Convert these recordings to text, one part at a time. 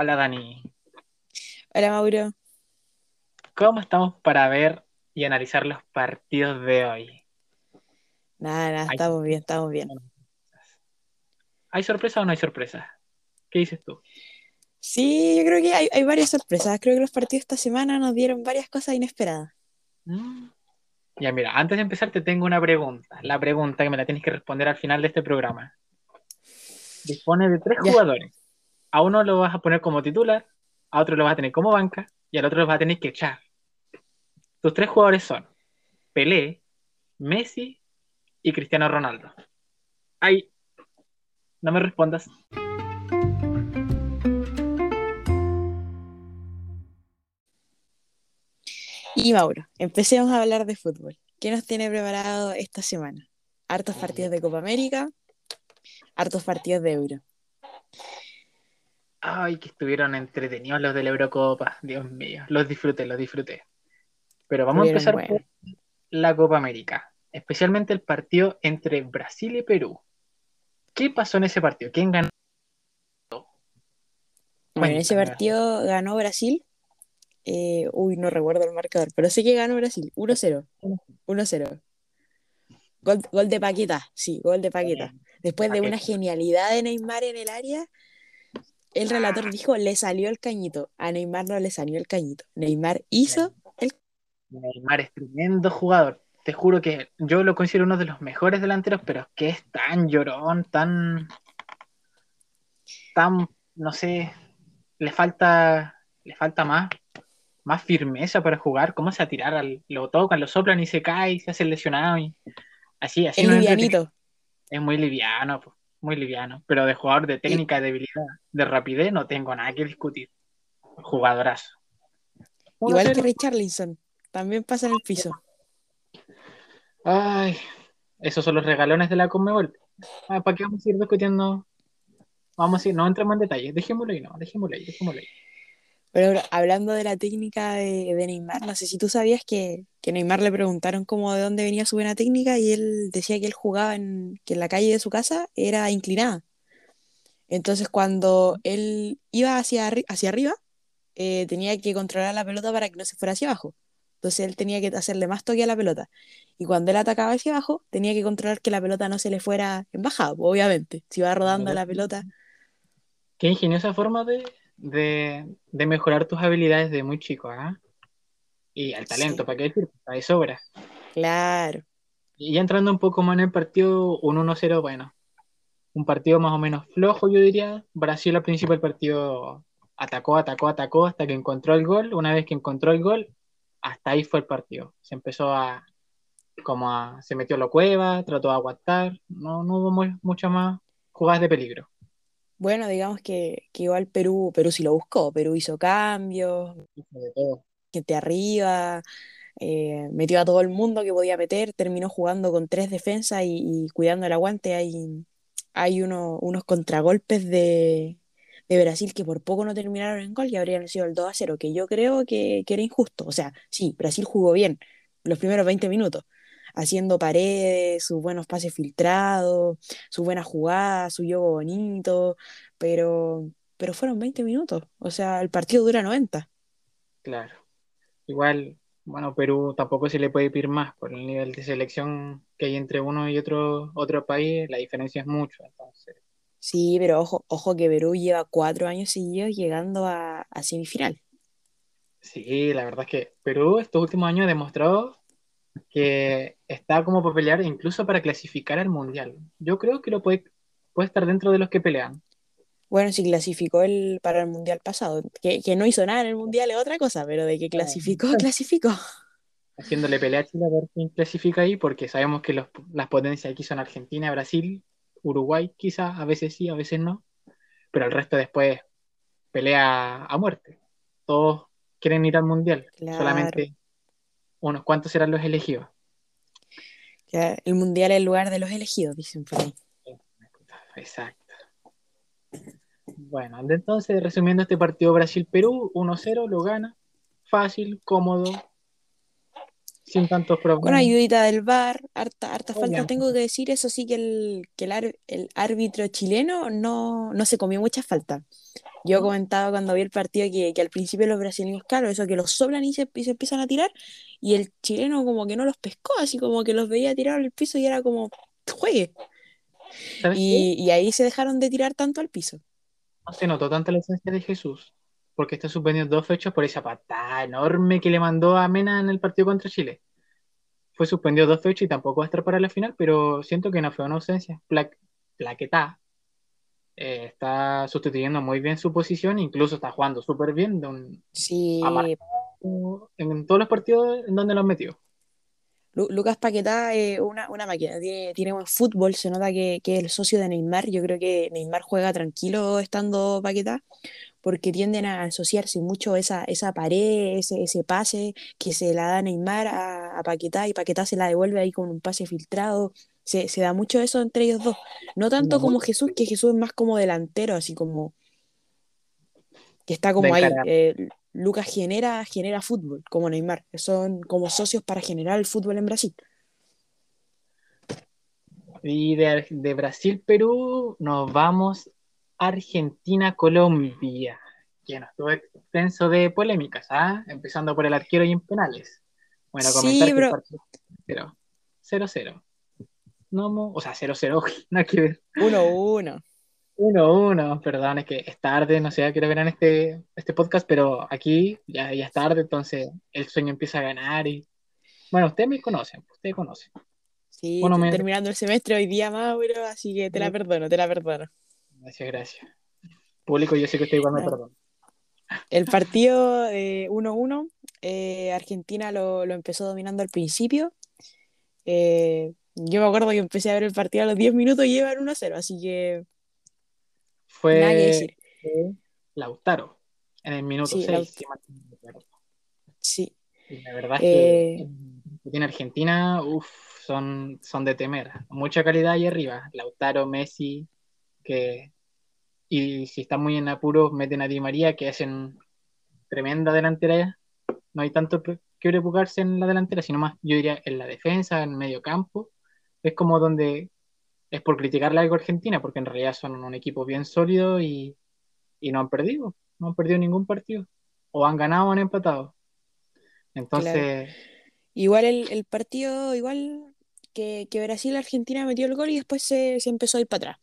Hola Dani, Hola Mauro. ¿cómo estamos para ver y analizar los partidos de hoy? Nada, nada, ¿Hay, estamos bien, estamos bien. ¿hay sorpresa o no hay sorpresa? ¿Qué dices tú? Sí, yo creo que hay, hay varias sorpresas. Creo que los partidos esta semana nos dieron varias cosas inesperadas. Mm, Ya mira, antes de empezar te tengo una pregunta. La pregunta que me la tienes que responder al final de este programa. Dispone de tres Ya, jugadores. A uno lo vas a poner como titular, a otro lo vas a tener como banca y al otro lo vas a tener que echar. Tus tres jugadores son Pelé, Messi y Cristiano Ronaldo. Ay, no me respondas. y Mauro, empecemos a hablar de fútbol. ¿Qué nos tiene preparado esta semana? Hartos partidos de Copa América, hartos partidos de Euro. Ay, que estuvieron entretenidos los de la Eurocopa. Dios mío, los disfruté, los disfruté. Pero vamos a empezar por buenos. la Copa América, especialmente el partido entre Brasil y Perú. ¿Qué pasó en ese partido? ¿Quién ganó? Bueno, en ese partido ganó Brasil. eh, uy, no recuerdo el marcador, pero sé que ganó Brasil. 1-0. 1-0. Gol, gol de Paqueta, sí, gol de Paqueta. Después de una genialidad de Neymar en el área, el relator dijo, le salió el cañito. A Neymar no le salió el cañito. Neymar hizo el... Neymar es tremendo jugador. Te juro que yo lo considero uno de los mejores delanteros, pero es que es tan llorón, tan, tan, no sé, le falta, le falta más, más firmeza para jugar. ¿Cómo se va a tirar? Al- lo tocan, lo soplan y se cae, y se hace lesionado. Y así, así Es no es livianito. Es muy liviano, po, muy liviano. Pero de jugador de Y, técnica, de debilidad, de rapidez, no tengo nada que discutir. Jugadorazo. igual que 1-0. Richarlison, también pasa en el piso. Ay, esos son los regalones de la Conmebol. Ah, ¿para qué vamos a ir discutiendo? Vamos a ir, no entremos en detalles. Dejémoslo ahí, no, dejémoslo ahí, dejémoslo ahí. Pero hablando de la técnica de, de Neymar, no sé si tú sabías que, que Neymar le preguntaron como de dónde venía su buena técnica y él decía que él jugaba en, que en la calle de su casa era inclinada. Entonces cuando él iba hacia, arri- hacia arriba, eh, tenía que controlar la pelota para que no se fuera hacia abajo. Entonces él tenía que hacerle más toque a la pelota. Y cuando él atacaba hacia abajo, tenía que controlar que la pelota no se le fuera en bajada, obviamente. Si va rodando la pelota. qué ingeniosa forma de, de, de mejorar tus habilidades de muy chico, ¿ah? Y el talento, Sí, ¿para qué decir? Sobra. claro. Y ya entrando un poco más en el partido, un 1-0, bueno, un partido más o menos flojo, yo diría. Brasil al principio del partido atacó, atacó, atacó hasta que encontró el gol. Una vez que encontró el gol, hasta ahí fue el partido. Se empezó a, como a, se metió a la cueva, trató de aguantar, no, no hubo mu- muchas más jugadas de peligro. Bueno, digamos que, que igual Perú, Perú sí lo buscó. Perú hizo cambios, gente arriba, eh, metió a todo el mundo que podía meter, terminó jugando con tres defensas y, y cuidando el aguante. Hay, hay uno- unos contragolpes de, de Brasil que por poco no terminaron en gol y habrían sido el 2 a 0, que yo creo que, que era injusto. O sea, sí, Brasil jugó bien los primeros 20 minutos, haciendo paredes, sus buenos pases filtrados, sus buenas jugadas, su juego bonito, pero, pero fueron 20 minutos. O sea, el partido dura 90. Claro. Igual, bueno, Perú tampoco se le puede pedir más por el nivel de selección que hay entre uno y otro, otro país, la diferencia es mucho, entonces. Sí, pero ojo, ojo que Perú lleva cuatro años seguidos llegando a, a semifinal. Sí, la verdad es que Perú estos últimos años ha demostrado que está como para pelear incluso para clasificar al Mundial. Yo creo que lo puede, puede estar dentro de los que pelean. Bueno, si clasificó el, para el mundial pasado, que, que no hizo nada en el mundial es otra cosa, pero de que clasificó, clasificó. Haciéndole pelea a Chile a ver quién clasifica ahí, porque sabemos que los- las potencias aquí son Argentina, Brasil, Uruguay quizás, a veces sí, a veces no, pero el resto después pelea a muerte. Todos quieren ir al Mundial, Claro, solamente unos cuantos serán los elegidos. Ya, el mundial es el lugar de los elegidos, dicen por ahí. Exacto. Bueno, entonces, resumiendo este partido Brasil-Perú, 1-0, lo gana. Fácil, cómodo. Sin tantos problemas. Con ayudita del VAR, harta, harta falta. Tengo que decir, eso sí, que el, que el, ar- el árbitro chileno no, no se comió mucha falta. Yo comentaba cuando vi el partido que, que al principio los brasileños, claro, eso que los soplan y se, y se empiezan a tirar, y el chileno como que no los pescó, así como que los veía tirar al piso y era como, juegue. Y, y ahí se dejaron de tirar tanto al piso. No se notó tanto la esencia de Jesús, porque está suspendido dos fechas por esa patada enorme que le mandó a Mena en el partido contra Chile. Fue suspendido dos fechas y tampoco va a estar para la final, pero siento que no fue una ausencia. Pla Plaquetá eh, está sustituyendo muy bien su posición, incluso está jugando súper bien de un- Sí, en todos los partidos en donde lo han metido. Lu- Lucas Paquetá es una, una máquina, tiene, tiene buen fútbol, se nota que, que es el socio de Neymar, yo creo que Neymar juega tranquilo estando Paquetá, porque tienden a asociarse mucho esa, esa pared, ese, ese pase que se la da Neymar a, a Paquetá y Paquetá se la devuelve ahí con un pase filtrado, se, se da mucho eso entre ellos dos, no tanto como Jesús, que Jesús es más como delantero, así como que está como ahí. eh, Lucas genera, genera fútbol, como Neymar, son como socios para generar el fútbol en Brasil. Y de, de Brasil-Perú nos vamos a Argentina-Colombia, que nos tuvo extenso de polémicas, ¿ah? Empezando por el arquero y en penales. Bueno, Sí, comentar que el bro. partido cero. 0-0. No, mo- o sea, 0-0, no hay que ver. 1-1. 1-1, perdón, es que es tarde, no sé a qué hora verán este, este podcast, pero aquí ya, ya es tarde, entonces el sueño empieza a ganar y... Bueno, ustedes me conocen, ustedes conocen. Sí, Uno terminando el semestre hoy día, Mauro, así que te la perdono, te la perdono. Gracias, gracias. Público, yo sé que usted igual me perdona. El partido de 1-1, eh, Argentina lo, lo empezó dominando al principio. Eh, yo me acuerdo que empecé a ver el partido a los 10 minutos y iban 1-0, así que Fue Lautaro en el minuto Sí, 6, Laut- si mal no recuerdo. Sí, Y la verdad es Eh, que que tiene Argentina, uff, son, son de temer. Mucha calidad ahí arriba. Lautaro, Messi, que y si están muy en apuros, meten a Di María, que hacen tremenda delantera. No hay tanto que que preocuparse en la delantera, sino más, yo diría, en la defensa, en medio campo. Es como donde es por criticarle algo a Argentina, porque en realidad son un equipo bien sólido y, y no han perdido, no han perdido ningún partido. O han ganado o han empatado. Entonces, igual el, el partido, igual que, que Brasil-Argentina metió el gol y después se, se empezó a ir para atrás.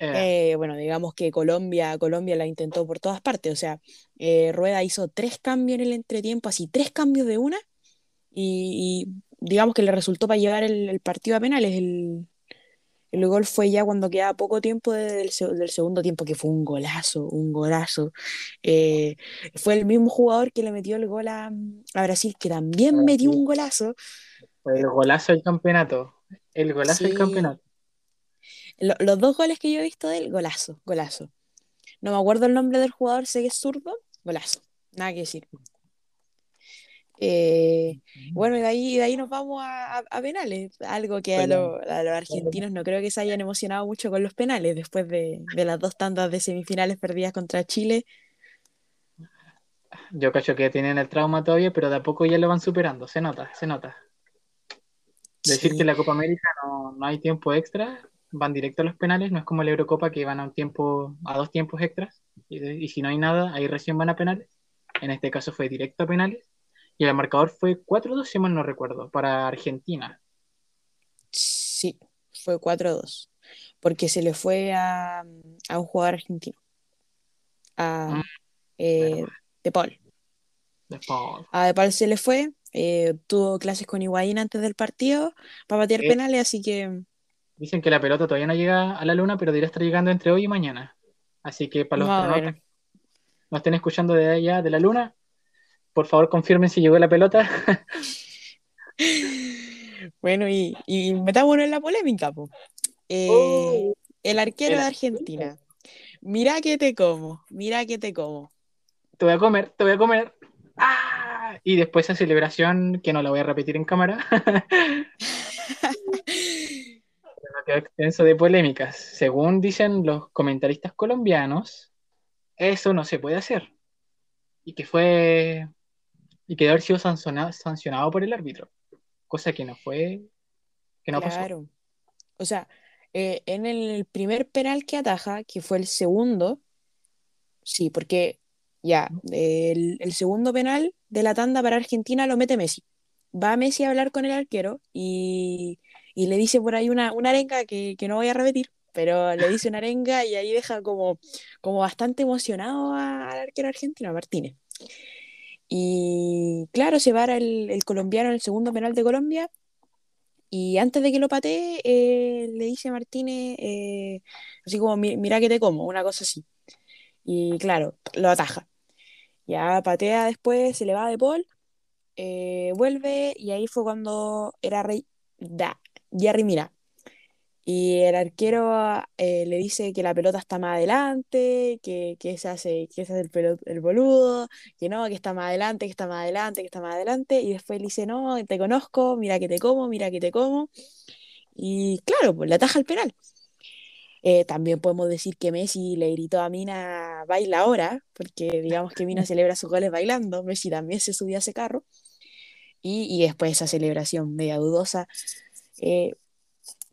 eh, Eh, bueno, digamos que Colombia, Colombia la intentó por todas partes. O sea, eh, Rueda hizo tres cambios en el entretiempo, así tres cambios de una, y, y digamos que le resultó para llevar el, el partido a penales. El, el gol fue ya cuando quedaba poco tiempo del, del segundo tiempo, que fue un golazo, un golazo. Eh, fue el mismo jugador que le metió el gol a, a Brasil, que también metió un golazo. el golazo del campeonato. El golazo del campeonato. Lo- los dos goles que yo he visto de él, golazo, golazo. No me acuerdo el nombre del jugador, sé que es zurdo, golazo, nada que decir. Eh, bueno, y de ahí, de ahí nos vamos a, a- a penales, algo que a, Bueno. lo- a los argentinos no creo que se hayan emocionado mucho con los penales después de, de las dos tandas de semifinales perdidas contra Chile. Yo cacho que tienen el trauma todavía, pero de a poco ya lo van superando. Se nota, se nota. Decir Sí. que la Copa América no, no hay tiempo extra, van directo a los penales, no es como la Eurocopa que van a un tiempo, a dos tiempos extras, y, y si no hay nada, ahí recién van a penales. En este caso fue directo a penales, y el marcador fue 4-2, si mal no recuerdo, para Argentina. Sí, fue 4-2, porque se le fue a, a un jugador argentino, a Mm, eh. De Paul. Después, A De Paul se le fue, eh, tuvo clases con Higuaín antes del partido para patear Eh. penales, así que dicen que la pelota todavía no llega a la luna, pero debería estar llegando entre hoy y mañana. Así que para los que nos estén escuchando de allá, de la luna, por favor confirmen si llegó la pelota. Bueno, y, y metámonos en la polémica, po. Eh, Oh. el arquero El de arquero. Argentina. Mira que te como, mira que te como. te voy a comer, te voy a comer. ¡Ah! Y después esa celebración, que no la voy a repetir en cámara, no quedó extenso de polémicas. Según dicen los comentaristas colombianos, eso no se puede hacer. Y que fue. Y que debe haber sido sancionado, sancionado por el árbitro. cosa que no fue, que no. Claro. O sea, eh, en el primer penal que ataja, que fue el segundo, sí, porque ya, el, el segundo penal de la tanda para Argentina lo mete Messi. Va Messi a hablar con el arquero y, y le dice por ahí una, una arenga que, que no voy a repetir, pero le dice una arenga y ahí deja como, como bastante emocionado al arquero argentino, a Martínez. Y claro, se para el, el colombiano en el segundo penal de Colombia y antes de que lo patee, eh, le dice Martínez, eh, así como, "Mi- mira que te como, una cosa así. Y claro, lo ataja. Ya patea después, se le va de Paul, eh, vuelve y ahí fue cuando era rey, da, Jerry Mina. Y el arquero eh, le dice que la pelota está más adelante, que, que se hace, que se hace el, pelo- el boludo, que no, que está más adelante, que está más adelante, que está más adelante. Y después le dice, no, te conozco, mira que te como, mira que te como. Y claro, pues le ataja el penal. Eh, también podemos decir que Messi le gritó a Mina, baila ahora, porque digamos que Mina celebra sus goles bailando. Messi también se subió a ese carro. Y, y después esa celebración media dudosa. eh,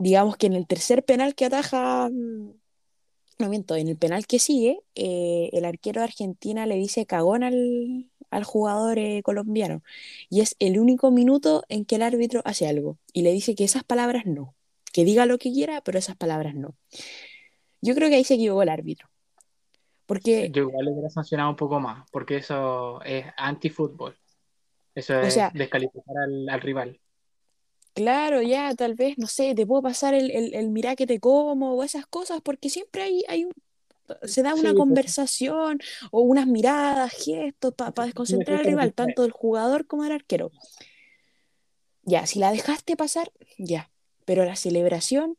digamos que en el tercer penal que ataja, mm, no miento, en el penal que sigue, eh, el arquero de Argentina le dice cagón al, al jugador eh, colombiano. Y es el único minuto en que el árbitro hace algo. Y le dice que esas palabras no. Que diga lo que quiera, pero esas palabras no. Yo creo que ahí se equivocó el árbitro. Porque, Yo igual le hubiera sancionado un poco más, porque eso es anti-fútbol. Eso o es sea, descalificar al, al rival. Claro, ya tal vez, no sé, te puedo pasar el, el, el mirá que te como o esas cosas, porque siempre hay, hay un, se da una pues, conversación o unas miradas, gestos para sí, desconcentrar al rival, tanto del jugador como del arquero. Ya, si la dejaste pasar, ya. Pero la celebración,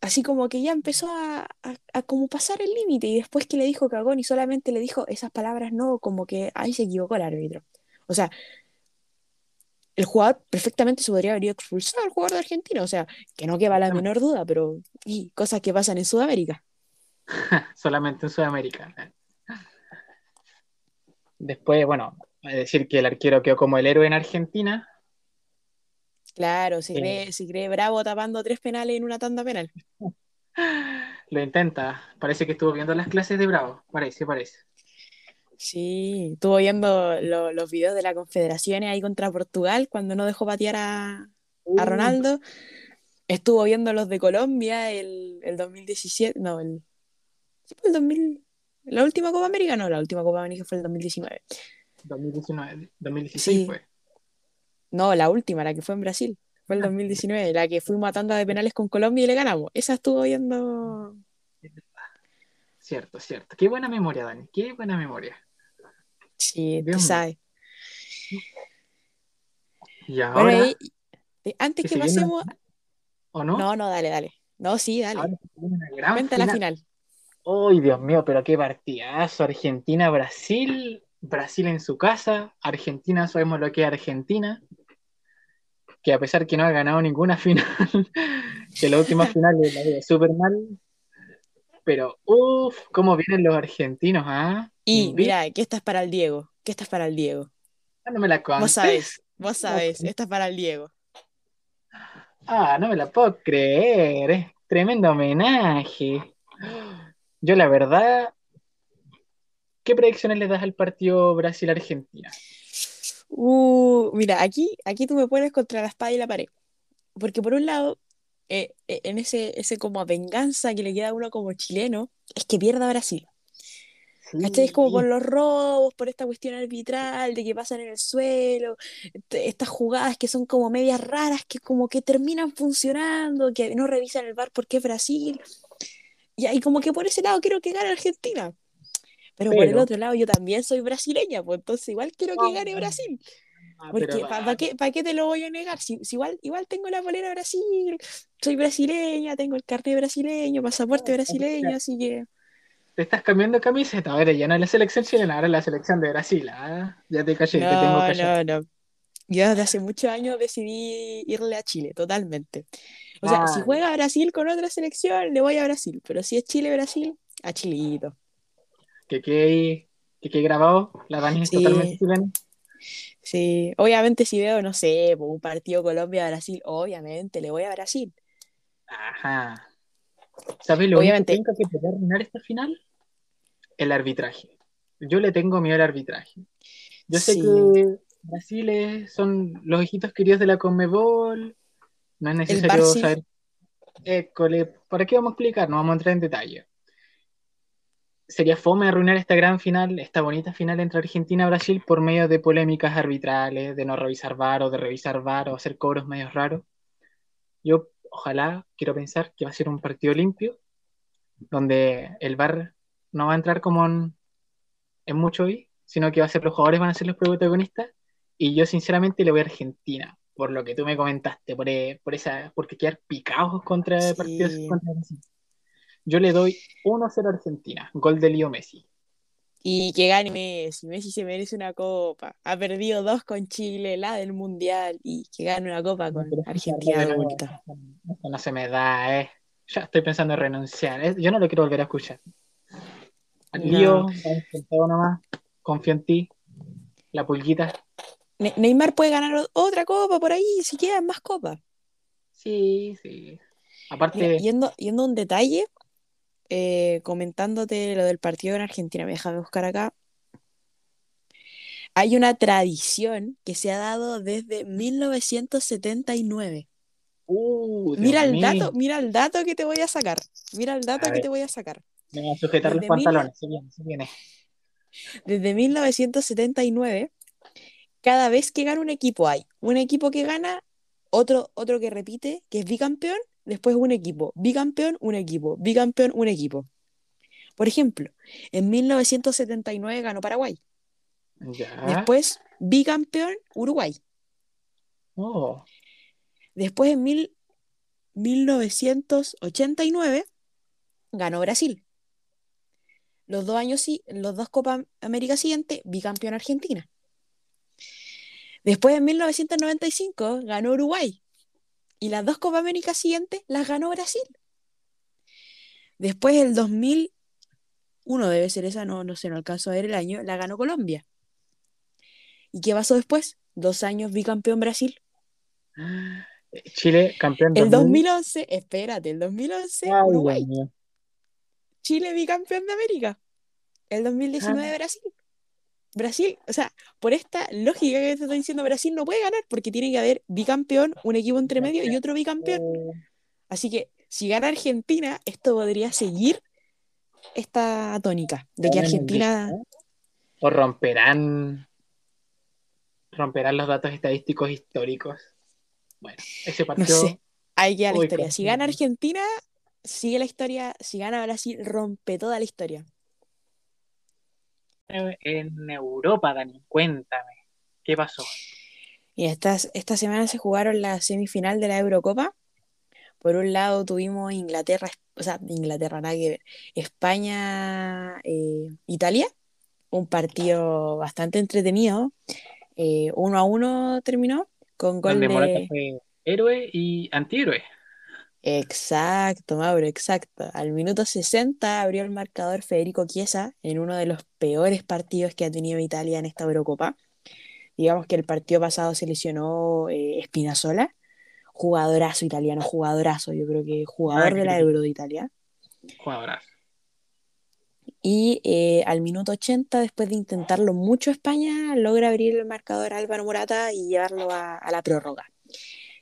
así como que ya empezó a, a- a como pasar el límite y después que le dijo cagón y solamente le dijo esas palabras no, como que ahí se equivocó el árbitro. O sea, el jugador perfectamente se podría haber ido expulsado al jugador de Argentina, o sea, que no queda la menor duda, pero y cosas que pasan en Sudamérica. Solamente en Sudamérica. Después, bueno, decir que el arquero quedó como el héroe en Argentina. Claro, se Eh, cree, se cree bravo tapando tres penales en una tanda penal. lo intenta. Parece que estuvo viendo las clases de Bravo. Parece, parece. Sí, estuvo viendo lo- los videos de la Confederaciones ahí contra Portugal cuando no dejó patear a, a Uh, Ronaldo. Estuvo viendo los de Colombia el, el 2017, no, el, el 2000, la última Copa América, no, la última Copa América fue el 2019. 2019, 2016 Sí, fue. no, la última, la que fue en Brasil, fue el 2019, la que fuimos a tanda de penales con Colombia y le ganamos. Esa estuvo viendo. Cierto, cierto. Qué buena memoria, Dani. Qué buena memoria. Sí, tú Dios sabes. Y ahora, antes que que se viene pasemos. ¿o no? No, no, dale, dale. No, sí, dale. Cuenta la final. ¡Ay, Dios mío! Pero qué partidazo. Argentina-Brasil. Brasil en su casa. Argentina, sabemos lo que es Argentina. Que a pesar que no ha ganado ninguna final, que la última final le ha ido súper mal. Pero, uff, cómo vienen los argentinos, ¿ah? Y mira, que esta es para el Diego. Que esta es para el Diego. no me la Vos contés. sabés, vos sabés, esta es para el Diego. Ah, no me la puedo creer. Es tremendo homenaje. Yo, la verdad, ¿qué predicciones le das al partido Brasil-Argentina? Uh, mira, aquí, aquí tú me pones contra la espada y la pared. Porque por un lado, eh, eh, en ese, ese como venganza que le queda a uno como chileno, es que pierda Brasil. ¿Cachai? Es como por Sí, los robos, por esta cuestión arbitral de que pasan en el suelo, estas jugadas que son como medias raras, que como que terminan funcionando, que no revisan el VAR porque es Brasil. Y ahí como que por ese lado quiero que gane Argentina. Pero por el otro lado yo también soy brasileña, pues entonces igual quiero que gane Brasil. Ah, Porque ¿para qué, pa' qué te lo voy a negar? Si, si igual, igual tengo la polera Brasil, soy brasileña, tengo el carnet brasileño, pasaporte brasileño, así que... te estás cambiando camiseta. Ahora ya no es la selección chilena, ahora es la selección de Brasil. ¿ah? Ya te caché, te tengo No, callado. no, no. Yo desde hace muchos años decidí irle a Chile, totalmente. O sea, si Ah, juega Brasil con otra selección, le voy a Brasil. Pero si es Chile-Brasil, a Chilito. que quede que quede grabado. La Dani es totalmente Sí, chilena. Sí, obviamente si veo, no sé, un partido Colombia-Brasil, obviamente le voy a Brasil. Ajá. ¿Sabes lo Obviamente. único que arruinar esta final? El arbitraje. Yo le tengo miedo al arbitraje. Yo sé Sí. que Brasil es- son los hijitos queridos de la Conmebol. No es necesario saber. École, ¿para qué vamos a explicar? No vamos a entrar en detalle. Sería fome arruinar esta gran final, esta bonita final entre Argentina y Brasil por medio de polémicas arbitrales, de no revisar VAR o de revisar VAR o hacer cobros medios raros. Yo, ojalá, quiero pensar que va a ser un partido limpio, donde el VAR no va a entrar como en, en mucho hoy, sino que va a ser los jugadores van a ser los protagonistas. Y yo, sinceramente, le voy a Argentina, por lo que tú me comentaste, por, eh, por esa, porque quedar picados contra Sí. partidos contra Brasil. Yo le doy 1-0 a Argentina, gol de Leo Messi. Y que gane Messi. Messi se merece una copa. Ha perdido dos con Chile, la del Mundial, y que gane una copa con Argentina no, no se me da, eh. Ya estoy pensando en renunciar. Yo no lo quiero volver a escuchar. Lío, todo nomás. Confío en ti. La pulguita. Ne- Neymar puede ganar otra copa por ahí, si quedan más copas. Sí, sí. Mira, Aparte, yendo, yendo a un detalle, eh, comentándote lo del partido en Argentina, déjame buscar acá. Hay una tradición que se ha dado desde 1979. uh, Mira el dato, mira el dato que te voy a sacar. Mira el dato A que ver. te voy a sacar. me voy a sujetar los desde mil- pantalones. Se viene, se viene. Desde 1979, cada vez que gana un equipo hay un equipo que gana, otro, otro que repite, que es bicampeón, después un equipo, bicampeón, un equipo, bicampeón, un equipo. Por ejemplo, en 1979 ganó Paraguay. Ya. Después, bicampeón, Uruguay. Oh, Después, en mil- 1989, ganó Brasil. Los dos años, sí- los dos Copa América siguientes, bicampeón Argentina. Después, en 1995, ganó Uruguay. Y las dos Copa América siguientes las ganó Brasil. Después, el 2001, debe ser esa, no, no sé, no alcanzo a ver el año, la ganó Colombia. ¿Y qué pasó después? Dos años bicampeón Brasil. Chile, campeón El 2000. 2011, espérate, el 2011, Ay, Uruguay. Chile bicampeón de América. El 2019 Brasil. Brasil, o sea, por esta lógica que te estoy diciendo, Brasil no puede ganar porque tiene que haber bicampeón, un equipo entre medio y otro bicampeón. Así que si gana Argentina, esto podría seguir esta tónica de que Argentina, O romperán. Romperán los datos estadísticos históricos. Bueno, ese no partido. sé, ahí queda la Uy, historia. Si gana Argentina, sigue la historia. Si gana Brasil, rompe toda la historia. En Europa, Dani, cuéntame. ¿Qué pasó? Y estas, esta semana se jugaron la semifinal de la Eurocopa. Por un lado tuvimos Inglaterra, o sea, Inglaterra, nada que ver, España, eh, Italia, un partido bastante entretenido. Eh, uno a uno terminó con gol Donde Morata de... fue héroe y antihéroe. Exacto, Mauro, exacto. Al minuto 60 abrió el marcador Federico Chiesa en uno de los peores partidos que ha tenido Italia en esta Eurocopa. Digamos que el partido pasado se lesionó eh, Spinazzola, jugadorazo italiano, jugadorazo, yo creo que jugador Ah, de la Euro de Italia. Jugadorazo. Y eh, al minuto 80, después de intentarlo mucho España, logra abrir el marcador Álvaro Morata y llevarlo a, a la prórroga.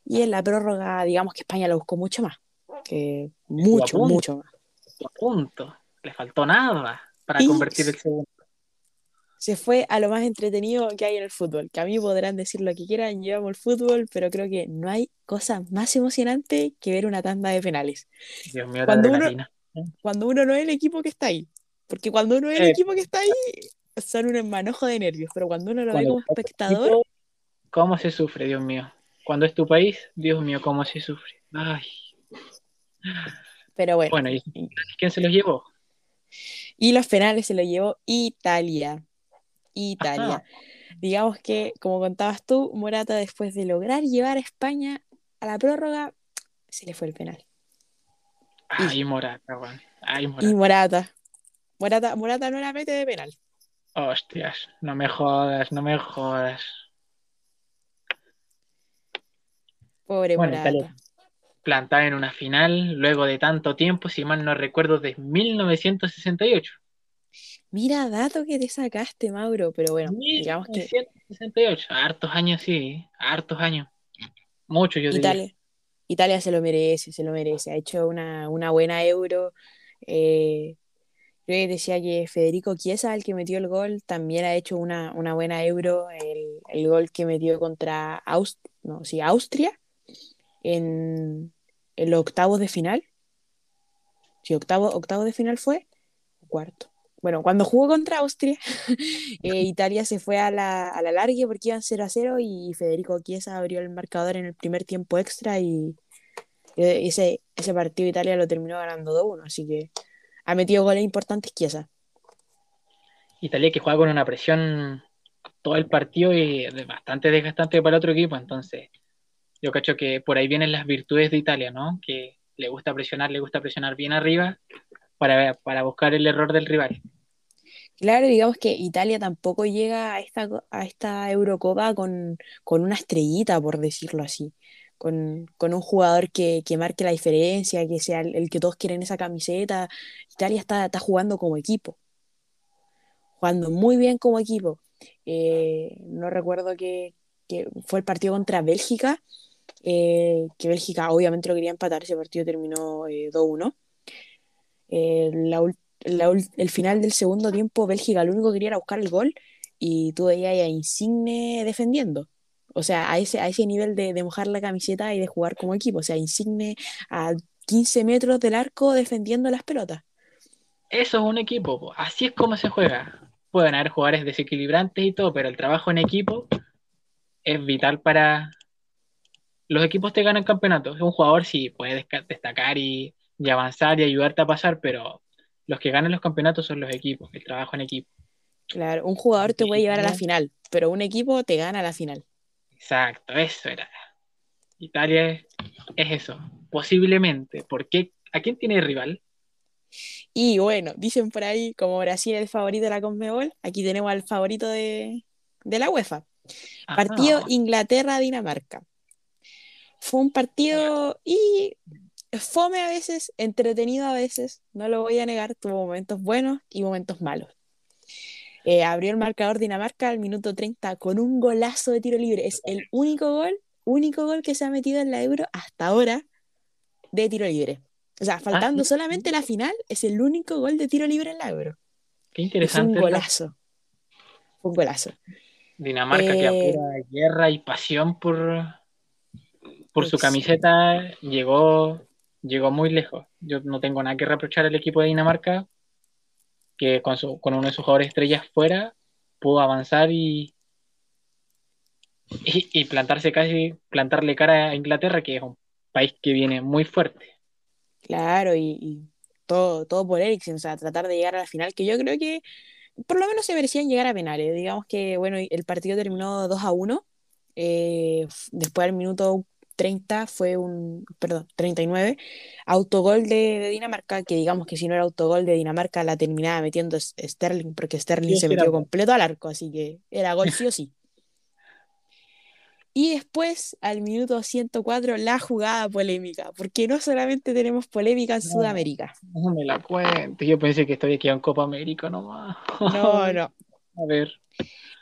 Y en la prórroga, digamos que España lo buscó mucho más, que mucho, punto. mucho más. A punto. Le faltó nada para Y- convertir el segundo. se fue a lo más entretenido que hay en el fútbol. Que a mí podrán decir lo que quieran, llevamos el fútbol, pero creo que no hay cosa más emocionante que ver una tanda de penales. Dios mío, Cuando uno-. Cuando uno no es el equipo que está ahí. Porque cuando uno es el Eh. equipo que está ahí, son un manojo de nervios. Pero cuando uno lo ve como espectador, ¿Cómo se sufre, Dios mío? Cuando es tu país, Dios mío, ¿cómo se sufre? Ay. pero bueno. Bueno, ¿y quién se los llevó? Y los penales se lo llevó Italia. Italia. Ajá. Digamos que, como contabas tú, Morata, después de lograr llevar a España a la prórroga, se le fue el penal. Ay, Morata, weón. Ay, Y Morata. Morata. Morata, Morata no la mete de penal. Hostias, no me jodas, no me jodas. Pobre Bueno. Italia plantada en una final luego de tanto tiempo, si mal no recuerdo, de 1968. Mira, dato que te sacaste, Mauro, pero bueno, digamos que 1968, hartos años, sí, hartos años. Mucho, yo diría. Italia, Italia se lo merece, se lo merece. Ha hecho una, una buena euro. Eh, creo que decía que Federico Chiesa, el que metió el gol, también ha hecho una, una buena euro. El, el gol que metió contra Aust no, sí, Austria en, en los octavos de final. Sí, octavo, octavo de final fue. Cuarto. Bueno, cuando jugó contra Austria, eh, Italia se fue a la, a la largue porque iban 0 a 0 y Federico Chiesa abrió el marcador en el primer tiempo extra y ese, ese partido Italia lo terminó ganando 2-1, así que ha metido goles importantes Chiesa. Italia que juega con una presión todo el partido y bastante desgastante para otro equipo, entonces yo cacho que por ahí vienen las virtudes de Italia, ¿no? Que le gusta presionar, le gusta presionar bien arriba para, para buscar el error del rival. Claro, digamos que Italia tampoco llega a esta, a esta Eurocopa con, con una estrellita, por decirlo así, con, con un jugador que, que, marque la diferencia, que sea el, que todos quieren esa camiseta. Italia está, está jugando como equipo, jugando muy bien como equipo. Eh, no recuerdo que, que, fue el partido contra Bélgica, eh, que Bélgica obviamente lo quería empatar, ese partido terminó eh, 2-1. Eh, la, el final del segundo tiempo, Bélgica lo único que quería era buscar el gol y tú veías a Insigne defendiendo. O sea, a ese, a ese nivel de, de, mojar la camiseta y de jugar como equipo. O sea, Insigne a 15 metros del arco defendiendo las pelotas. Eso es un equipo, así es como se juega. Pueden haber jugadores desequilibrantes y todo, pero el trabajo en equipo es vital para los equipos te ganan campeonatos. Un jugador sí puede destacar y, y avanzar y ayudarte a pasar, pero los que ganan los campeonatos son los equipos, el trabajo en equipo. Claro, un jugador te puede llevar a la final, pero un equipo te gana a la final. Exacto, eso era. Italia es, es eso, posiblemente. ¿Por qué? ¿A quién tiene rival? Y bueno, dicen por ahí, como Brasil es el favorito de la Conmebol, aquí tenemos al favorito de, de la UEFA. Ajá. Partido Inglaterra-Dinamarca. Fue un partido y fome a veces, entretenido a veces, no lo voy a negar, tuvo momentos buenos y momentos malos. Eh, abrió el marcador Dinamarca al minuto 30 con un golazo de tiro libre. Es el único gol, único gol que se ha metido en la Euro hasta ahora de tiro libre. O sea, faltando Ah, sí. solamente la final, es el único gol de tiro libre en la Euro. Qué interesante. un golazo. Fue un golazo. Dinamarca que Eh, pura guerra y pasión por, por su Ex- camiseta llegó, llegó muy lejos. Yo no tengo nada que reprochar al equipo de Dinamarca, que con, su, con uno de sus jugadores estrellas fuera pudo avanzar y, y, y plantarse casi, plantarle cara a Inglaterra, que es un país que viene muy fuerte. Claro, y, y todo, todo por Eriksen, o sea, tratar de llegar a la final, que yo creo que por lo menos se merecían llegar a penales. Digamos que, bueno, el partido terminó 2 a 1. eh, después del minuto 30 fue un, perdón, 39, autogol de, de Dinamarca, que digamos que si no era autogol de Dinamarca la terminaba metiendo Sterling, porque Sterling Sí, se metió completo al arco, así que era gol sí o sí. Y después, al minuto 104, la jugada polémica, porque no solamente tenemos polémica en No, Sudamérica. no me la cuento. Yo pensé que estoy aquí en Copa América nomás. No, no. A ver.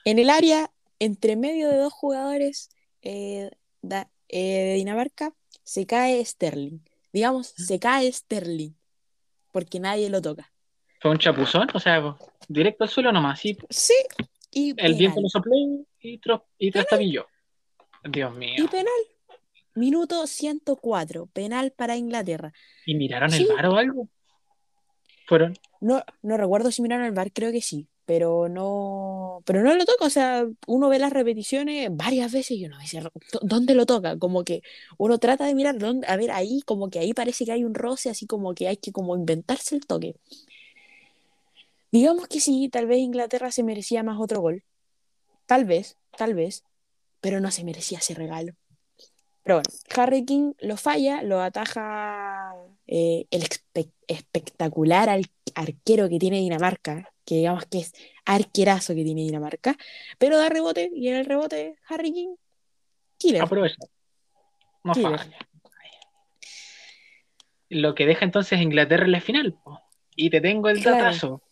En el área, entre medio de dos jugadores eh, da- eh, de Dinamarca, se cae Sterling. Digamos, se cae Sterling, porque nadie lo toca. Fue un chapuzón, o sea, directo al suelo nomás, sí. Sí, y El viento lo sopló y, tro- y trastabilló. Dios Y mío. penal. Minuto 104, penal para Inglaterra. ¿Y miraron Sí, el bar o algo? Fueron. no, no recuerdo si miraron el VAR, creo que sí, pero no, pero no lo toca, o sea, uno ve las repeticiones varias veces y uno dice, "¿Dó- ¿dónde lo toca? Como que uno trata de mirar, dónde, a ver, ahí, como que ahí parece que hay un roce, así como que hay que como inventarse el toque. Digamos que sí, tal vez Inglaterra se merecía más otro gol, tal vez, tal vez, pero no se merecía ese regalo. Pero bueno, Harry King lo falla, lo ataja eh, el espe- espectacular al- arquero que tiene Dinamarca, que digamos que es arquerazo que tiene Dinamarca, pero da rebote y en el rebote Harry King, killer. Aprovecha. No Killer. falla. Lo que deja entonces Inglaterra en la final. po. Y te tengo el Claro. datazo.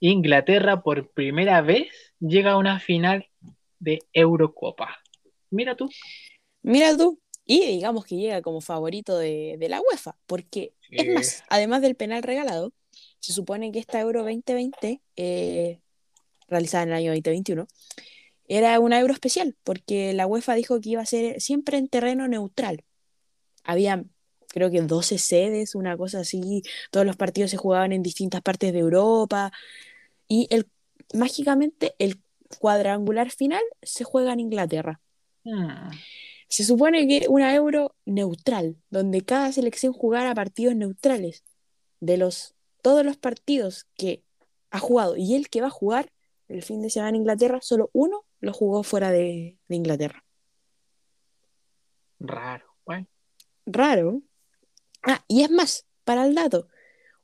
Inglaterra por primera vez llega a una final de Eurocopa. Mira tú. Mira tú, y digamos que llega como favorito de, de la UEFA, porque es más, además del penal regalado, se supone que esta Euro 2020, eh, realizada en el año 2021, era una Euro especial, porque la UEFA dijo que iba a ser siempre en terreno neutral. Había, creo que 12 sedes, una cosa así, todos los partidos se jugaban en distintas partes de Europa, y el, mágicamente el cuadrangular final se juega en Inglaterra. Hmm. Se supone que una euro neutral, donde cada selección jugara partidos neutrales. De los todos los partidos que ha jugado y el que va a jugar el fin de semana en Inglaterra, solo uno lo jugó fuera de, de Inglaterra. Raro. Bueno, Raro. Ah, y es más, para el dato,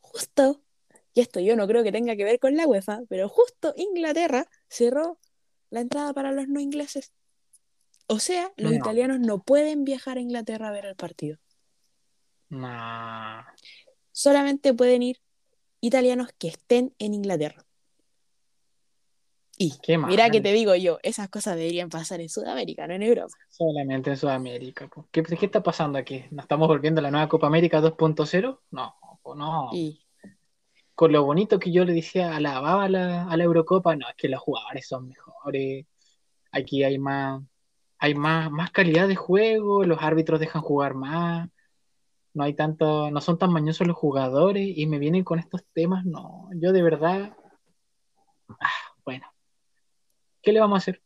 justo, y esto yo no creo que tenga que ver con la UEFA, pero justo Inglaterra cerró la entrada para los no ingleses. O sea, los No. italianos no pueden viajar a Inglaterra a ver el partido. nah. solamente pueden ir italianos que estén en Inglaterra. Y Qué mira que te digo yo, esas cosas deberían pasar en Sudamérica, no en Europa. Solamente en Sudamérica. ¿Qué, qué está pasando aquí? ¿Nos estamos volviendo a la nueva Copa América 2.0? No, no. Y Con lo bonito que yo le decía, alababa a la, a la Eurocopa, no, es que los jugadores son mejores. Aquí hay más, hay más, más calidad de juego, los árbitros dejan jugar más. No hay tanto, no son tan mañosos los jugadores y me vienen con estos temas, no. Yo de verdad, ah, bueno, ¿qué le vamos a hacer?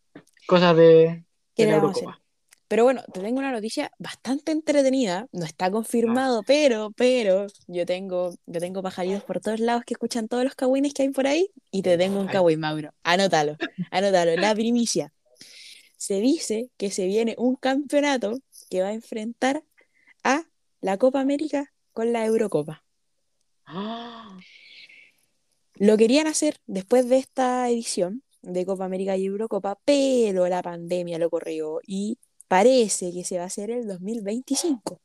Cosas de, ¿Qué de le la vamos a Eurocopa. Pero bueno, te tengo una noticia bastante entretenida, no está Ah. confirmado, pero, pero, yo tengo, yo tengo pajaritos por todos lados que escuchan todos los cagüines que hay por ahí y te tengo un cagüín, Mauro. Anótalo, anótalo, la primicia. Se dice que se viene un campeonato que va a enfrentar a la Copa América con la Eurocopa. Ah, Lo querían hacer después de esta edición de Copa América y Eurocopa, pero la pandemia lo corrió y parece que se va a hacer el 2025.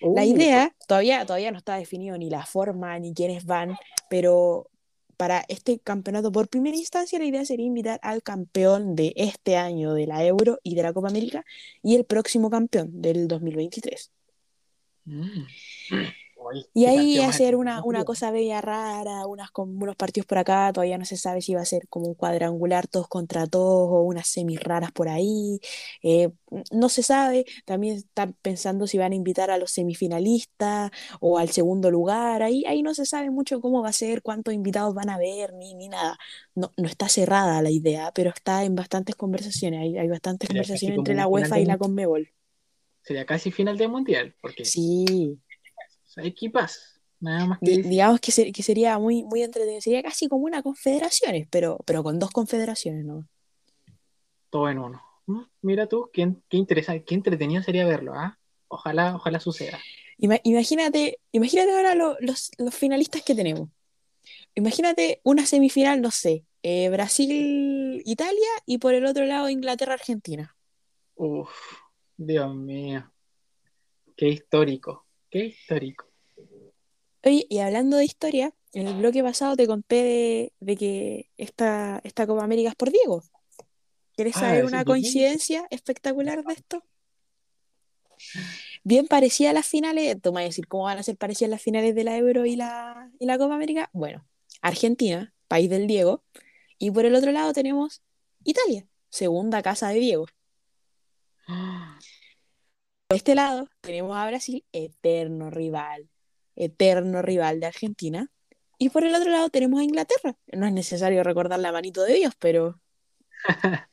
La uh, idea, todavía, todavía no está definido ni la forma ni quiénes van, pero para este campeonato por primera instancia la idea sería invitar al campeón de este año de la Euro y de la Copa América y el próximo campeón del 2023. mm. Y ahí hacer una, una cosa bella rara, unas, con unos partidos por acá, todavía no se sabe si va a ser como un cuadrangular todos contra todos o unas semis raras por ahí, eh, no se sabe, también están pensando si van a invitar a los semifinalistas o al segundo lugar, ahí, ahí no se sabe mucho cómo va a ser, cuántos invitados van a haber, ni, ni nada, no, no está cerrada la idea, pero está en bastantes conversaciones, hay, hay bastantes Sería conversaciones entre la UEFA y la Conmebol. Sería casi final de mundial, porque Sí. Hay equipas, nada más que Di- decir. digamos que, ser- que sería muy, muy entretenido, sería casi como una confederaciones, pero, pero con dos confederaciones, ¿no? todo en uno. Mm, Mira tú, qué, qué interesante, qué entretenido sería verlo, ¿ah? Ojalá, ojalá suceda. Ima- imagínate, imagínate ahora lo- los, los finalistas que tenemos. Imagínate una semifinal, no sé, eh, Brasil-Italia y por el otro lado Inglaterra-Argentina. Uf, Dios mío. Qué histórico, qué histórico. Oye, y hablando de historia, en el bloque pasado te conté de, de que esta, esta Copa América es por Diego. ¿Quieres Ah, saber ¿sí, una coincidencia espectacular de esto? Bien parecida a las finales, tú me vas a decir cómo van a ser parecidas las finales de la Euro y la, y la Copa América. Bueno, Argentina, país del Diego, y por el otro lado tenemos Italia, segunda casa de Diego. Por este lado tenemos a Brasil, eterno rival, eterno rival de Argentina. Y por el otro lado tenemos a Inglaterra. No es necesario recordar la manito de Dios, pero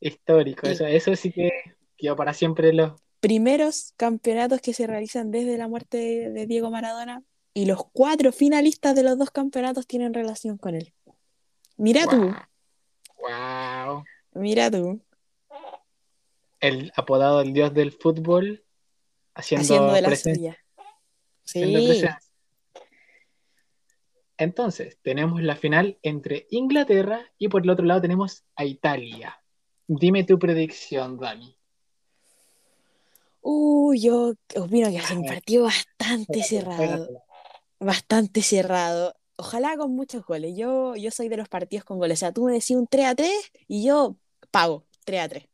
Histórico, eso, eso sí que quedó para siempre los. primeros campeonatos que se realizan desde la muerte de, de Diego Maradona y los cuatro finalistas de los dos campeonatos tienen relación con él. Mira tú, Wow. mira tú. El apodado el dios del fútbol, haciendo, haciendo de la suya. Sí. Entonces, tenemos la final entre Inglaterra y por el otro lado tenemos a Italia. Dime tu predicción, Dani. Uh, yo opino que va a ser un partido bastante cerrado. Bastante cerrado. Ojalá con muchos goles. Yo, yo soy de los partidos con goles. O sea, tú me decís un 3 a 3 y yo pago 3 a 3.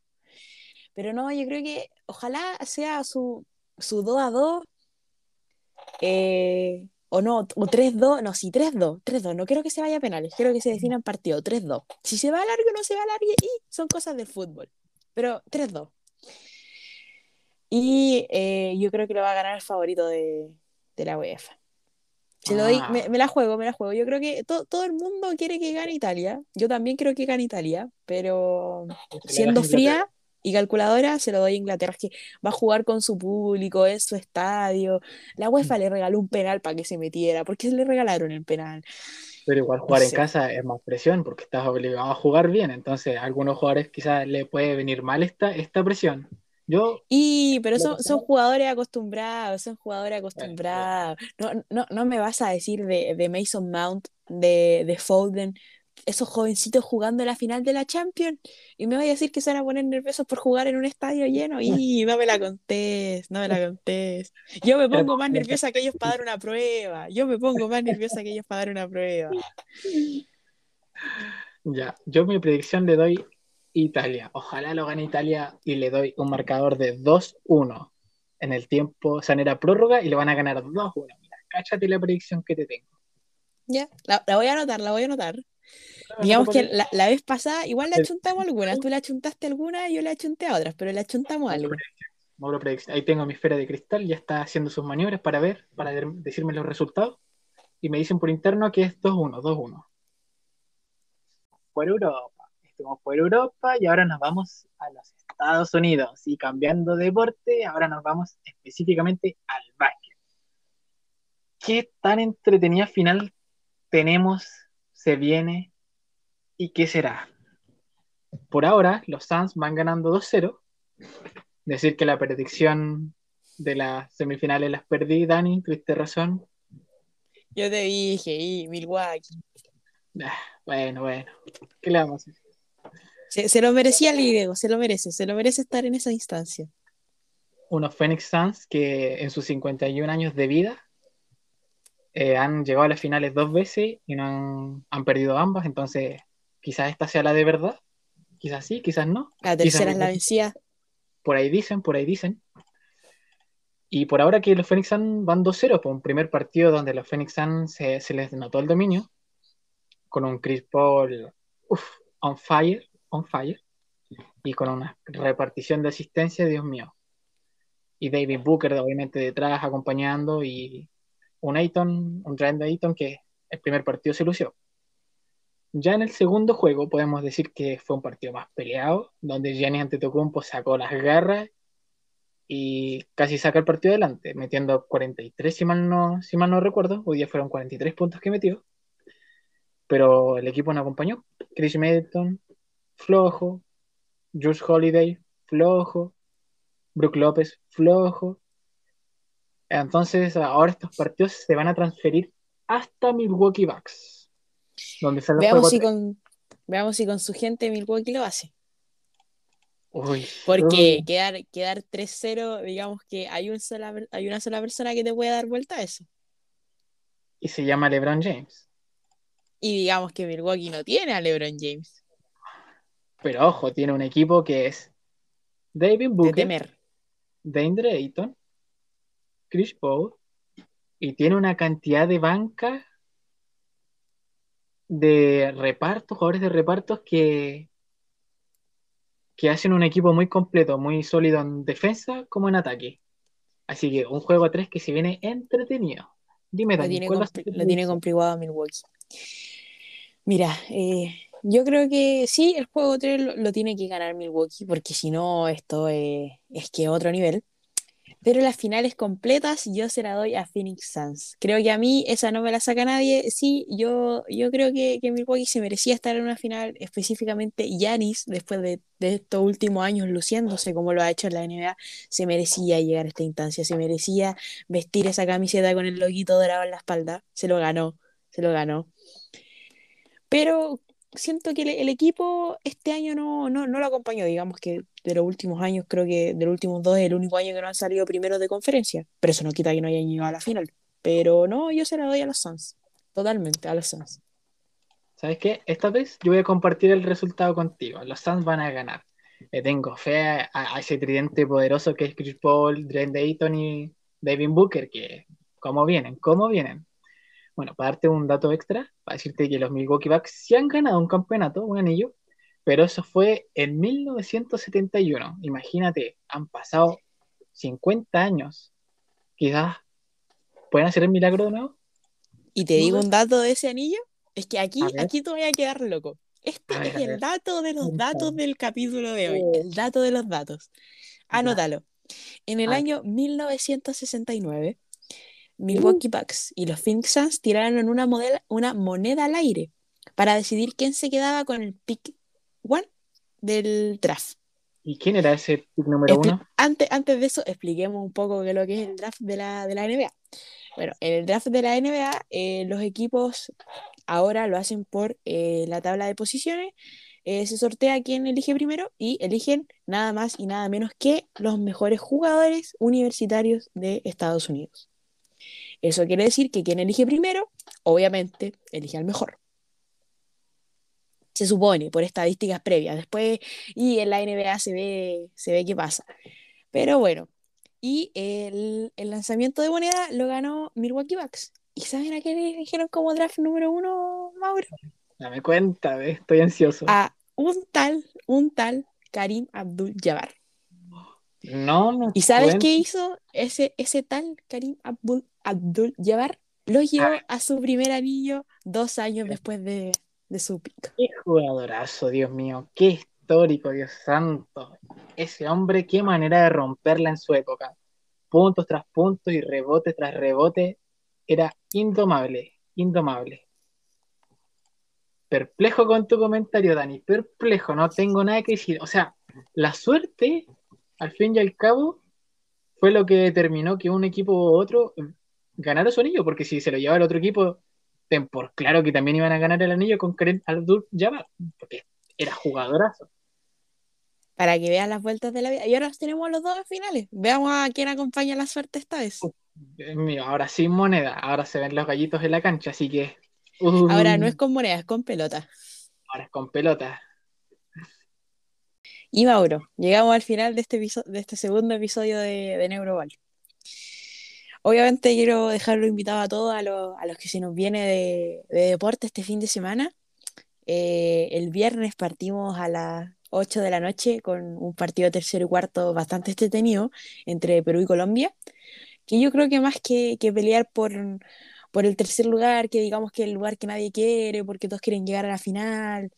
Pero no, yo creo que ojalá sea su, su 2 a 2. eh, o no, o 3-2. No, sí, 3-2. 3-2. No quiero que se vaya a penales. Quiero que se definan partido. 3-2. Si se va a largo o no se va a largo, y son cosas del fútbol. Pero 3-2. Y eh, yo creo que lo va a ganar el favorito de, de la UEFA. Se lo doy, Ah. me, me la juego, me la juego. Yo creo que to- todo el mundo quiere que gane Italia. Yo también creo que gane Italia, pero siendo fría y calculadora, se lo doy a Inglaterra. Es que va a jugar con su público, en su estadio. La UEFA le regaló un penal para que se metiera. ¿Por qué le regalaron el penal? Pero igual jugar en sé. casa es más presión porque estás obligado a jugar bien. Entonces, a algunos jugadores quizás le puede venir mal esta, esta presión. Yo, Y, pero son, son jugadores acostumbrados, son jugadores acostumbrados. No, no, no me vas a decir de, de Mason Mount, de, de Foden, esos jovencitos jugando la final de la Champions, y me vas a decir que se van a poner nerviosos por jugar en un estadio lleno. Y no me la contés, no me la contés. Yo me pongo más nerviosa que ellos para dar una prueba. Yo me pongo más nerviosa que ellos para dar una prueba. ya, yo mi predicción le doy Italia. Ojalá lo gane Italia y le doy un marcador de 2-1 en el tiempo sanera prórroga y le van a ganar 2-1. Mira, cáchate la predicción que te tengo. Ya, la, la voy a anotar, la voy a anotar. Digamos que la, la vez pasada igual le El- achuntamos algunas. Tú le achuntaste algunas y yo le achunté a otras, pero le achuntamos algo. Mauro predicción. Ahí tengo mi esfera de cristal, ya está haciendo sus maniobras para ver, para decirme los resultados. Y me dicen por interno que es 2-1, 2-1. Por Europa. Estuvimos por Europa y ahora nos vamos a los Estados Unidos. Y cambiando de deporte, ahora nos vamos específicamente al básquet. ¿Qué tan entretenida final tenemos? Se viene. ¿Y qué será? Por ahora, los Suns van ganando 2-0 decir que la predicción de las semifinales las perdí, Dani, tuviste razón. Yo te dije, y Milwaukee. Ah, bueno, bueno, ¿qué le vamos a hacer? Se, se lo merecía el griego, se lo merece, se lo merece estar en esa instancia. Unos Phoenix Suns que en sus 51 años de vida eh, han llegado a las finales dos veces y no han, han perdido ambas, entonces quizás esta sea la de verdad, quizás sí, quizás no, La tercera Quizás- es la vencida. por ahí dicen, por ahí dicen. Y por ahora que los Phoenix Suns van 2-0, por un primer partido donde los Phoenix Suns se, se les notó el dominio, con un Chris Paul uf, on fire, on fire, y con una repartición de asistencia, Dios mío. Y David Booker, obviamente, detrás acompañando, y un Ayton, un Trent Ayton que el primer partido se lució. Ya en el segundo juego podemos decir que fue un partido más peleado, donde Giannis Antetokounmpo sacó las garras y casi saca el partido adelante, metiendo 43 si mal no, si mal no recuerdo, hoy día fueron 43 puntos que metió, pero el equipo no acompañó. Chris Middleton, flojo, George Holiday, flojo, Brook López, flojo. Entonces ahora estos partidos se van a transferir hasta Milwaukee Bucks, donde sale el Veamos si con, veamos si con su gente Milwaukee lo hace. Uy, Porque uy. quedar, quedar 3-0, digamos que hay, un sola, hay una sola persona que te puede dar vuelta a eso. y se llama LeBron James. Y digamos que Milwaukee no tiene a LeBron James. Pero ojo, tiene un equipo que es David De Booker, temer. Deandre Ayton, Chris Paul, y tiene una cantidad de banca de repartos, jugadores de repartos que, que hacen un equipo muy completo, muy sólido en defensa como en ataque. Así que un juego a tres que se viene entretenido. Dime, Lo Dani, tiene, ¿cuál va a ser compli- tu lo tiene complicado Milwaukee. Mira, eh, yo creo que sí, el juego 3 lo, lo tiene que ganar Milwaukee, porque si no, esto eh, es que otro nivel. Pero las finales completas yo se la doy a Phoenix Suns. Creo que a mí esa no me la saca nadie. Sí, yo, yo creo que, que Milwaukee se merecía estar en una final, específicamente Yanis, después de, de, estos últimos años luciéndose como lo ha hecho en la NBA, se merecía llegar a esta instancia, se merecía vestir esa camiseta con el loguito dorado en la espalda. Se lo ganó, se lo ganó. Pero siento que el, equipo este año no, no, no, lo acompañó. Digamos que de los últimos años, creo que de los últimos dos es el único año que no han salido primero de conferencia. Pero eso no quita que no hayan llegado a la final. Pero no, yo se la doy a los Suns. Totalmente, a los Suns. ¿Sabes qué? Esta vez yo voy a compartir el resultado contigo. Los Suns van a ganar. Le tengo fe a, ese tridente poderoso que es Chris Paul, Dren Dayton y David Booker, que cómo vienen, cómo vienen. Bueno, para darte un dato extra, para decirte que los Milwaukee Bucks sí han ganado un campeonato, un anillo, pero eso fue en 1971. Imagínate, han pasado 50 años. Quizás pueden hacer el milagro de nuevo. Y te digo un dato de ese anillo, es que aquí, aquí te voy a quedar loco. Este es el dato de los datos del capítulo de hoy, el dato de los datos. Anótalo. En el año 1969, Milwaukee Bucks y los Phoenix Suns tiraron una, una moneda al aire para decidir quién se quedaba con el pick one del draft. ¿Y quién era ese pick número uno? Antes, antes de eso, expliquemos un poco qué es lo que es el draft de la, de la NBA. Bueno, en el draft de la NBA, eh, los equipos ahora lo hacen por eh, la tabla de posiciones. Eh, se sortea quién elige primero y eligen nada más y nada menos que los mejores jugadores universitarios de Estados Unidos. Eso quiere decir que quien elige primero, obviamente, elige al mejor. Se supone, por estadísticas previas. Después, y en la NBA se ve, se ve qué pasa. Pero bueno, y el, lanzamiento de moneda lo ganó Milwaukee Bucks. ¿Y saben a qué le dijeron como draft número uno, Mauro? Dame cuenta, estoy ansioso. A un tal, un tal Karim Abdul-Jabbar. No ¿Y sabes qué hizo ese, ese tal Karim Abdul Abdul Jabbar lo llevó ah. a su primer anillo dos años después de, su pico. Qué jugadorazo, Dios mío, qué histórico, Dios santo. Ese hombre, qué manera de romperla en su época. Puntos tras puntos y rebote tras rebote. Era indomable, indomable. Perplejo con tu comentario, Dani, perplejo, no tengo nada que decir. O sea, la suerte, al fin y al cabo, fue lo que determinó que un equipo u otro ganar su anillo, porque si se lo lleva el otro equipo, ten por claro que también iban a ganar el anillo con Karen Abdul Jabbar, porque era jugadorazo. Para que vean las vueltas de la vida. Y ahora tenemos los dos finales. Veamos a quién acompaña la suerte esta vez. mío, ahora sin moneda. Ahora se ven los gallitos en la cancha, así que. ahora no es con moneda, es con pelota. Ahora es con pelota. Y Mauro, llegamos al final de este, de este segundo episodio de, de Neuroball. Obviamente quiero dejarlo invitado a todos, a, los que se nos viene de, deporte este fin de semana. Eh, el viernes partimos a las 8 de la noche con un partido tercero y cuarto bastante entretenido entre Perú y Colombia, que yo creo que más que, pelear por, por el tercer lugar, que digamos que el lugar que nadie quiere, porque todos quieren llegar a la final,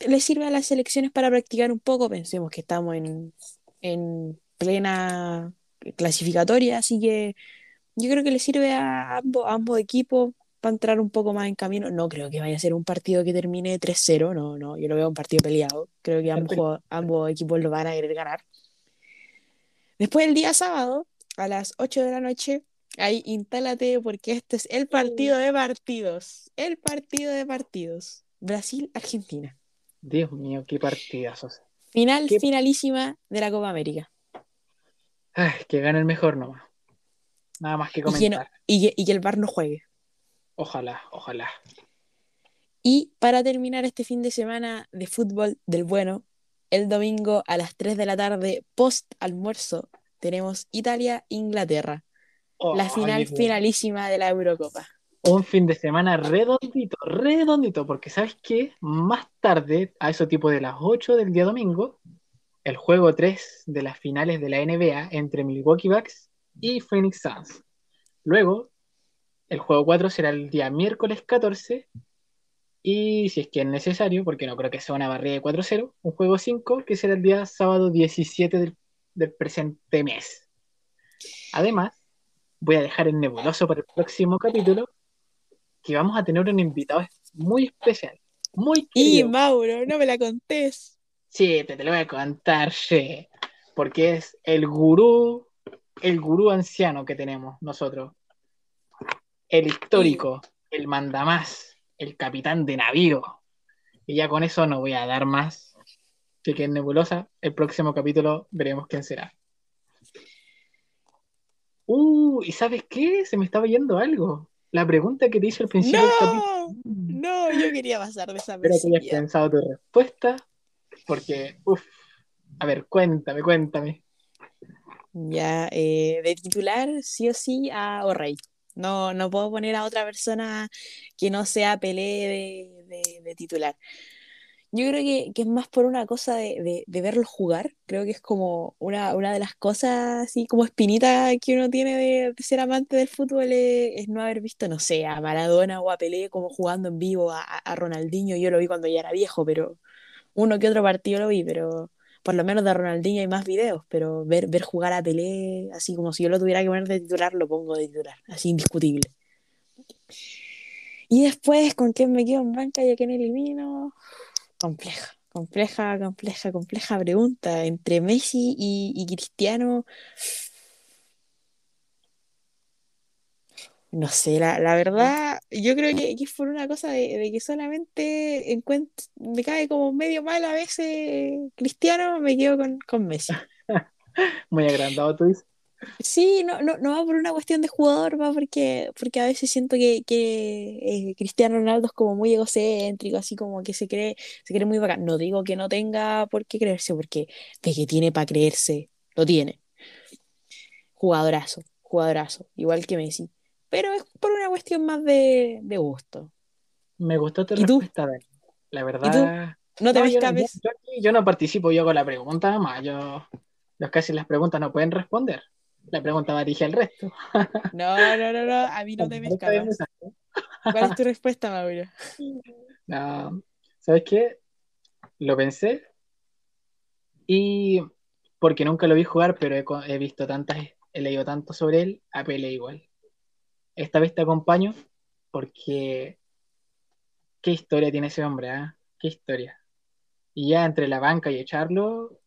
le sirve a las selecciones para practicar un poco. Pensemos que estamos en, en plena clasificatoria, así que yo creo que le sirve a ambos, equipos para entrar un poco más en camino. No creo que vaya a ser un partido que termine 3-0, no, no, yo lo veo un partido peleado. Creo que ambos, ambos equipos lo van a querer ganar. Después el día sábado, a las 8 de la noche, ahí instálate porque este es el partido de partidos. El partido de partidos. Brasil-Argentina. Dios mío, qué partidazos. Final, finalísima de la Copa América. Ay, que gane el mejor nomás. Nada más que comentar. Y que, el bar no juegue. Ojalá, ojalá. Y para terminar este fin de semana de fútbol del bueno, el domingo a las 3 de la tarde, post almuerzo, tenemos Italia-Inglaterra. la final finalísima de la Eurocopa. Un fin de semana redondito, redondito, porque ¿sabes qué? Más tarde, a eso tipo de las 8 del día domingo, el juego 3 de las finales de la NBA entre Milwaukee Bucks y Phoenix Suns. Luego, el juego 4 será el día miércoles 14 y si es que es necesario, porque no creo que sea una barrera de 4-0, un juego 5 que será el día sábado 17 del, presente mes. Además, voy a dejar en nebuloso para el próximo capítulo que vamos a tener un invitado muy especial. Muy Y querido. Mauro, no me la contés. Sí, te, te lo voy a contar, sí. Porque es el gurú, el gurú anciano que tenemos nosotros. El histórico, el mandamás, el capitán de navío. Y ya con eso no voy a dar más. Así que en Nebulosa, el próximo capítulo veremos quién será. Uh, ¿y sabes qué? Se me estaba yendo algo. La pregunta que te hice al principio del capítulo. No, no, yo quería pasar de esa Espero que hayas pensado tu respuesta, porque, uff, a ver, cuéntame, cuéntame. Ya, eh, de titular, sí o sí, a O'Reilly. No, no puedo poner a otra persona que no sea Pelé de, de- titular. Yo creo que, que es más por una cosa de, de, verlo jugar. Creo que es como una, una de las cosas así como espinita que uno tiene de, ser amante del fútbol es, es no haber visto, no sé, a Maradona o a Pelé como jugando en vivo, a, a Ronaldinho. Yo lo vi cuando ya era viejo, pero uno que otro partido lo vi, pero por lo menos de Ronaldinho hay más videos, pero ver, ver jugar a Pelé, así como si yo lo tuviera que poner de titular, lo pongo de titular, así indiscutible. Y después, ¿con quién me quedo en banca y a quién elimino? Compleja, compleja, compleja, compleja pregunta. Entre Messi y, y Cristiano, no sé, la, la verdad, yo creo que, que es por una cosa de, de que solamente encuentro, me cae como medio mal a veces Cristiano, me quedo con, con Messi. Muy agrandado, tú dices. Sí, no, no, no va por una cuestión de jugador, va porque, porque a veces siento que, que eh, Cristiano Ronaldo es como muy egocéntrico, así como que se cree, se cree muy bacán. No digo que no tenga por qué creerse, porque de que tiene para creerse, lo tiene. Jugadorazo, jugadorazo, igual que Messi. Pero es por una cuestión más de, de gusto. Me gustó tu ¿Y tú? respuesta, Dani. La verdad. No te No, me yo, yo- yo no participo, yo hago la pregunta nada más. Yo, los que hacen las preguntas no pueden responder. La pregunta va dirigida al resto. No, no, no, no, a mí no te me escapas. ¿Cuál es tu respuesta, Mauro? No, ¿sabes qué? Lo pensé y porque nunca lo vi jugar, pero he, he visto tantas, he leído tanto sobre él, a Pelé igual. Esta vez te acompaño porque qué historia tiene ese hombre, ¿ah? Qué historia. Y ya entre la banca y echarlo,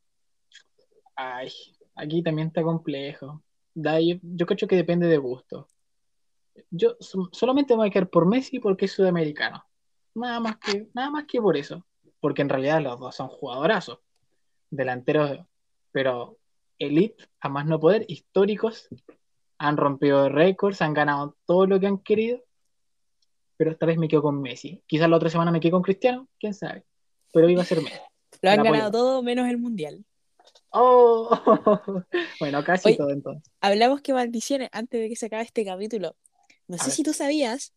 ay, aquí también está complejo. Da, yo, yo creo que depende de gusto. Yo so- solamente me voy a quedar por Messi porque es sudamericano. Nada más que, nada más que por eso. Porque en realidad los dos son jugadorazos. Delanteros, pero elite, a más no poder, históricos. Han rompido récords, han ganado todo lo que han querido. Pero esta vez me quedo con Messi. Quizás la otra semana me quedo con Cristiano, quién sabe. Pero iba a ser Messi. Lo han apoyo. ganado todo menos el Mundial. Oh, bueno, casi todo entonces. hablamos que maldiciones antes de que se acabe este capítulo. No A sé ver. si tú sabías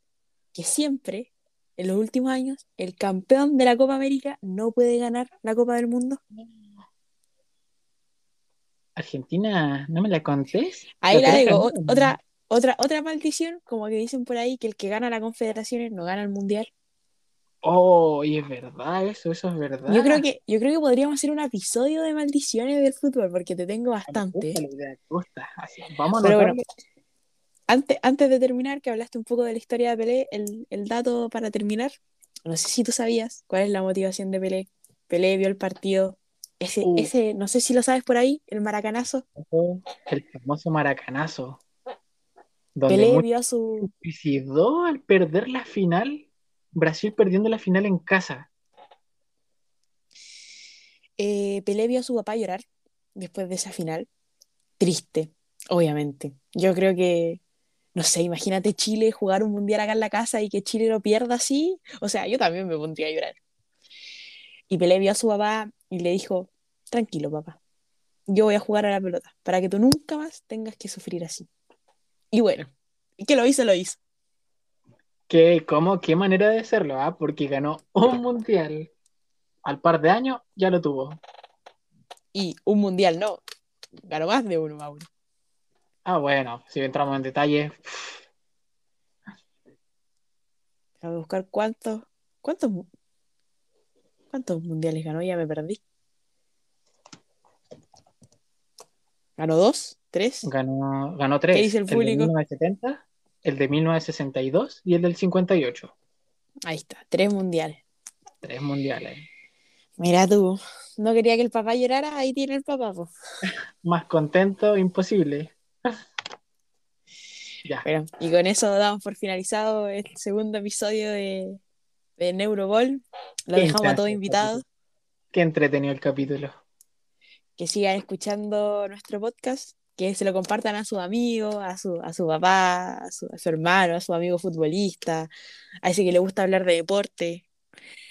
que siempre, en los últimos años, el campeón de la Copa América no puede ganar la Copa del Mundo. Argentina, ¿no me la contés? Ahí ¿Lo la digo, otra, otra, otra maldición, como que dicen por ahí, que el que gana la Confederaciones no gana el Mundial. Oh, y es verdad eso, eso es verdad. Yo creo que, yo creo que podríamos hacer un episodio de maldiciones del fútbol, porque te tengo Me bastante. gusta la idea, me gusta. Así, vamos a Pero bueno. Antes, antes de terminar, que hablaste un poco de la historia de Pelé, el, el dato para terminar, no sé si tú sabías cuál es la motivación de Pelé. Pelé vio el partido, ese, Uh. ese, no sé si lo sabes por ahí, el maracanazo. el famoso maracanazo, donde Pelé vio a su, suicidó al perder la final, Brasil perdiendo la final en casa. eh, Pelé vio a su papá llorar después de esa final. Triste, obviamente. Yo creo que, no sé, imagínate Chile jugar un mundial acá en la casa y que Chile lo pierda así. O sea, yo también me pondría a llorar. Y Pelé vio a su papá y le dijo, tranquilo papá, yo voy a jugar a la pelota para que tú nunca más tengas que sufrir así. Y bueno, que lo hizo, lo hizo. ¿Qué, cómo, qué manera de hacerlo? ah? Porque ganó un mundial. Al par de años ya lo tuvo. Y un mundial no, ganó más de uno, Mauro. Ah, bueno, si entramos en detalle, Déjame buscar cuántos, cuántos, cuántos mundiales ganó, ya me perdí. ¿Ganó dos? ¿Tres? Ganó, ganó tres. ¿Qué dice el de público? 1970, el de 1962 y el del 58. Ahí está, tres mundiales. Tres mundiales. Mira tú, no quería que el papá llorara, ahí tiene el papá, po. Más contento, imposible. ya. Bueno, y con eso damos por finalizado el segundo episodio de, de Neuroball. Lo Qué dejamos a todos invitados. Qué entretenido el capítulo. Que sigan escuchando nuestro podcast, que se lo compartan a sus amigos, a su, a su papá, a su, a su hermano, a su amigo futbolista, a ese que le gusta hablar de deporte,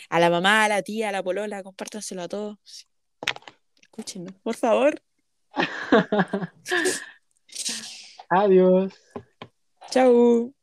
a la mamá, a la tía, a la polola, compártanselo a todos. Escúchenos, por favor. Adiós. Chau.